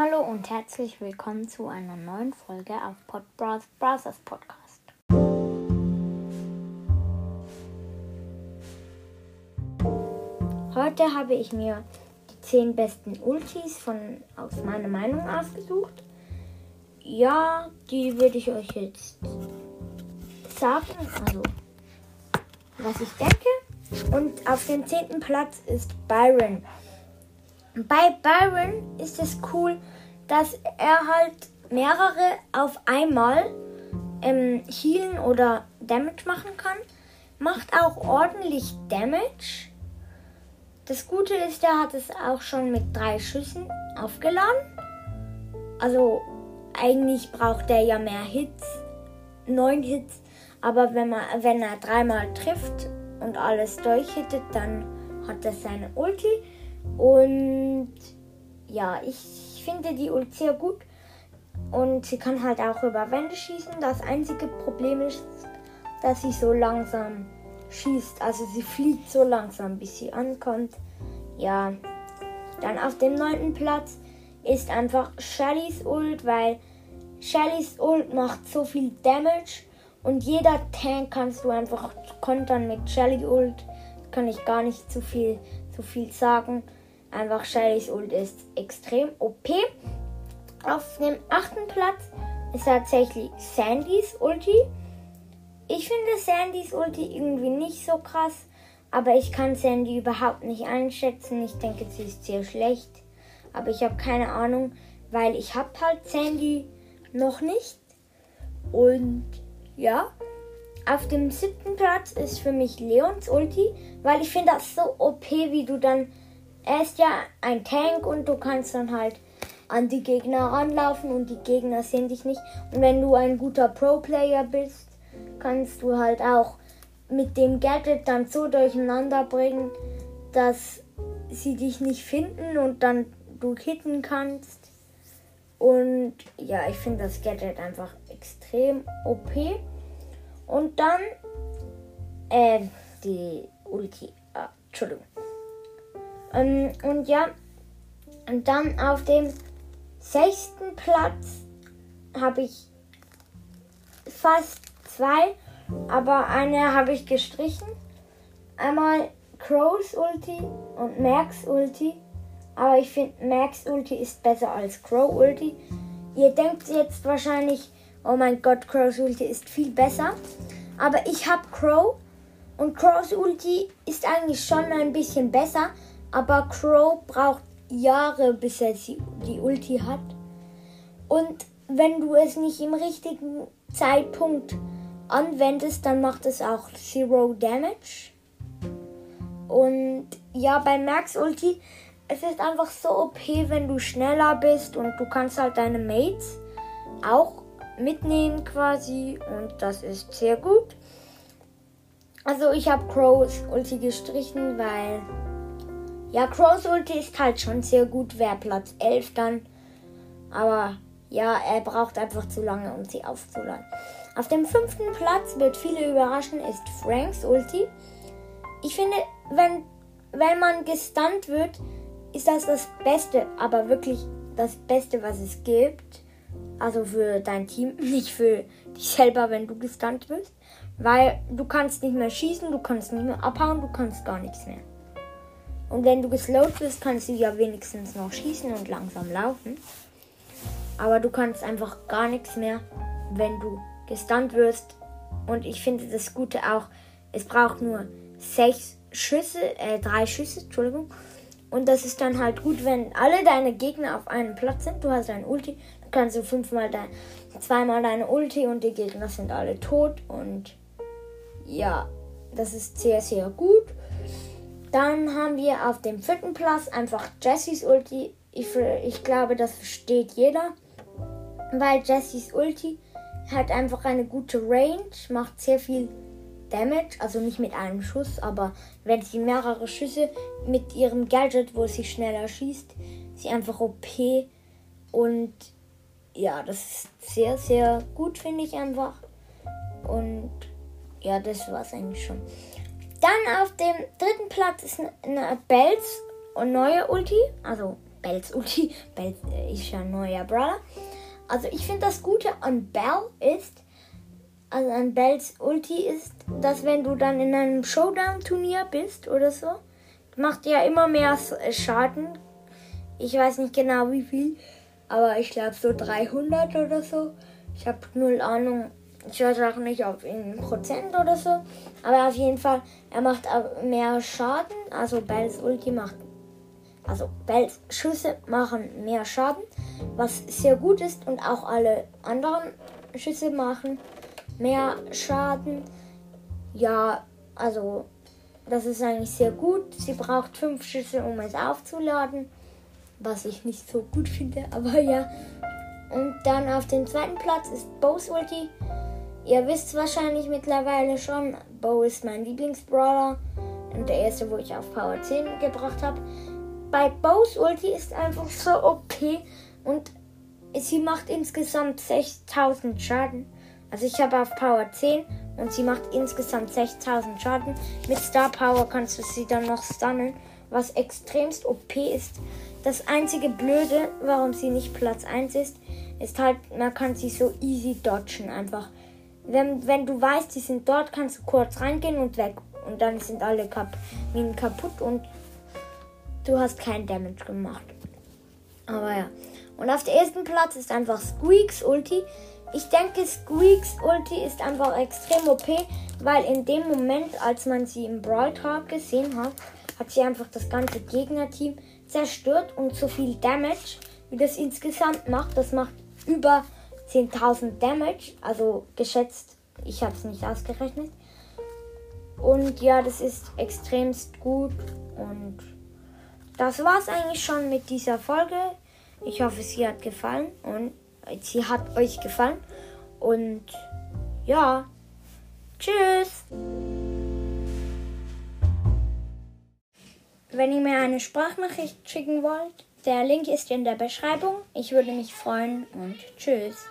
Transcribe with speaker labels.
Speaker 1: Hallo und herzlich willkommen zu einer neuen Folge auf Pod Brothers Podcast. Heute habe ich mir die 10 besten Ultis von aus meiner Meinung ausgesucht. Ja, die würde ich euch jetzt sagen, also was ich denke. Und auf dem 10. Platz ist Byron. Bei Byron ist es cool, dass er halt mehrere auf einmal ähm, healen oder Damage machen kann. Macht auch ordentlich Damage. Das Gute ist, er hat es auch schon mit drei Schüssen aufgeladen. Also eigentlich braucht er ja mehr Hits, neun Hits. Aber wenn, man, wenn er dreimal trifft und alles durchhittet, dann hat er seine Ulti. Und ja, ich finde die Ult sehr gut. Und sie kann halt auch über Wände schießen. Das einzige Problem ist, dass sie so langsam schießt. Also sie fliegt so langsam, bis sie ankommt. Ja. Dann auf dem neunten Platz ist einfach Shellys Ult, weil Shellys Ult macht so viel Damage. Und jeder Tank kannst du einfach kontern mit Shelly Ult. Kann ich gar nicht zu viel, zu viel sagen. Einfach Shellys Ult ist extrem OP. Auf dem achten Platz ist tatsächlich Sandys Ulti. Ich finde Sandys Ulti irgendwie nicht so krass, aber ich kann Sandy überhaupt nicht einschätzen. Ich denke, sie ist sehr schlecht, aber ich habe keine Ahnung, weil ich habe halt Sandy noch nicht. Und ja, auf dem siebten Platz ist für mich Leons Ulti, weil ich finde das so OP, wie du dann er ist ja ein Tank und du kannst dann halt an die Gegner ranlaufen und die Gegner sehen dich nicht. Und wenn du ein guter Pro-Player bist, kannst du halt auch mit dem Gadget dann so durcheinander bringen, dass sie dich nicht finden und dann du hitten kannst. Und ja, ich finde das Gadget einfach extrem OP. Und dann äh, die Ulti. Ah, Entschuldigung. Ähm, und ja, und dann auf dem sechsten Platz habe ich fast zwei, aber eine habe ich gestrichen. Einmal Crows Ulti und Max Ulti. Aber ich finde Max Ulti ist besser als Crow Ulti. Ihr denkt jetzt wahrscheinlich, oh mein Gott, Crows Ulti ist viel besser. Aber ich habe Crow und Crows Ulti ist eigentlich schon ein bisschen besser, aber Crow braucht Jahre, bis er die Ulti hat. Und wenn du es nicht im richtigen Zeitpunkt anwendest, dann macht es auch Zero Damage. Und ja, bei Max Ulti, es ist einfach so OP, wenn du schneller bist und du kannst halt deine Mates auch mitnehmen quasi und das ist sehr gut. Also ich habe Crows Ulti gestrichen, weil ja, Crows Ulti ist halt schon sehr gut. Wäre Platz 11 dann. Aber ja, er braucht einfach zu lange, um sie aufzuladen. Auf dem fünften Platz wird viele überraschen, ist Franks Ulti. Ich finde, wenn, wenn man gestunt wird, ist das das Beste, aber wirklich das Beste, was es gibt. Also für dein Team, nicht für dich selber, wenn du gestunt wirst. Weil du kannst nicht mehr schießen, du kannst nicht mehr abhauen, du kannst gar nichts mehr. Und wenn du geslowt bist, kannst du ja wenigstens noch schießen und langsam laufen. Aber du kannst einfach gar nichts mehr, wenn du gestunt wirst. Und ich finde das Gute auch, es braucht nur sechs Schüsse, äh, drei Schüsse, Entschuldigung. Und das ist dann halt gut, wenn alle deine Gegner auf einem Platz sind. Du hast ein Ulti, dann kannst du fünfmal dein, zweimal deine Ulti und die Gegner sind alle tot. Und ja, das ist sehr, sehr gut. Dann haben wir auf dem vierten Platz einfach Jessys Ulti. Ich, ich glaube, das versteht jeder. Weil Jessys Ulti hat einfach eine gute Range, macht sehr viel Damage, also nicht mit einem Schuss, aber wenn sie mehrere Schüsse mit ihrem Gadget, wo sie schneller schießt, sie einfach OP und ja, das ist sehr, sehr gut, finde ich einfach. Und ja, das war es eigentlich schon. Dann auf dem dritten Platz ist eine Bells und neue Ulti. Also Bells Ulti. Bells ist ja neuer Brawler. Also ich finde das Gute an Bell ist, also an Bells Ulti ist, dass wenn du dann in einem Showdown-Turnier bist oder so, macht ja immer mehr Schaden. Ich weiß nicht genau wie viel, aber ich glaube so 300 oder so. Ich habe null Ahnung. Ich weiß auch nicht, ob in Prozent oder so. Aber auf jeden Fall, er macht mehr Schaden. Also Bells Ulti macht. Also Bells Schüsse machen mehr Schaden. Was sehr gut ist. Und auch alle anderen Schüsse machen mehr Schaden. Ja, also das ist eigentlich sehr gut. Sie braucht fünf Schüsse, um es aufzuladen. Was ich nicht so gut finde, aber ja. Und dann auf dem zweiten Platz ist Bo's Ulti. Ihr wisst wahrscheinlich mittlerweile schon, Bo ist mein Lieblingsbrawler und der erste, wo ich auf Power 10 gebracht habe. Bei Bo's Ulti ist einfach so OP und sie macht insgesamt 6000 Schaden. Also ich habe auf Power 10 und sie macht insgesamt 6000 Schaden. Mit Star Power kannst du sie dann noch stunnen, was extremst OP ist. Das einzige Blöde, warum sie nicht Platz 1 ist, ist halt, man kann sie so easy dodgen einfach. Wenn, wenn du weißt, die sind dort, kannst du kurz reingehen und weg. Und dann sind alle kap Minen kaputt und du hast keinen Damage gemacht. Aber ja. Und auf dem ersten Platz ist einfach Squeaks Ulti. Ich denke, Squeaks Ulti ist einfach extrem OP, weil in dem Moment, als man sie im Brawl Talk gesehen hat, hat sie einfach das ganze Gegnerteam zerstört und so viel Damage, wie das insgesamt macht. Das macht über 10.000 Damage, also geschätzt, ich habe es nicht ausgerechnet. Und ja, das ist extremst gut und das war es eigentlich schon mit dieser Folge. Ich hoffe, sie hat gefallen und sie hat euch gefallen. Und ja, tschüss. Wenn ihr mir eine Sprachnachricht schicken wollt, der Link ist in der Beschreibung. Ich würde mich freuen und tschüss.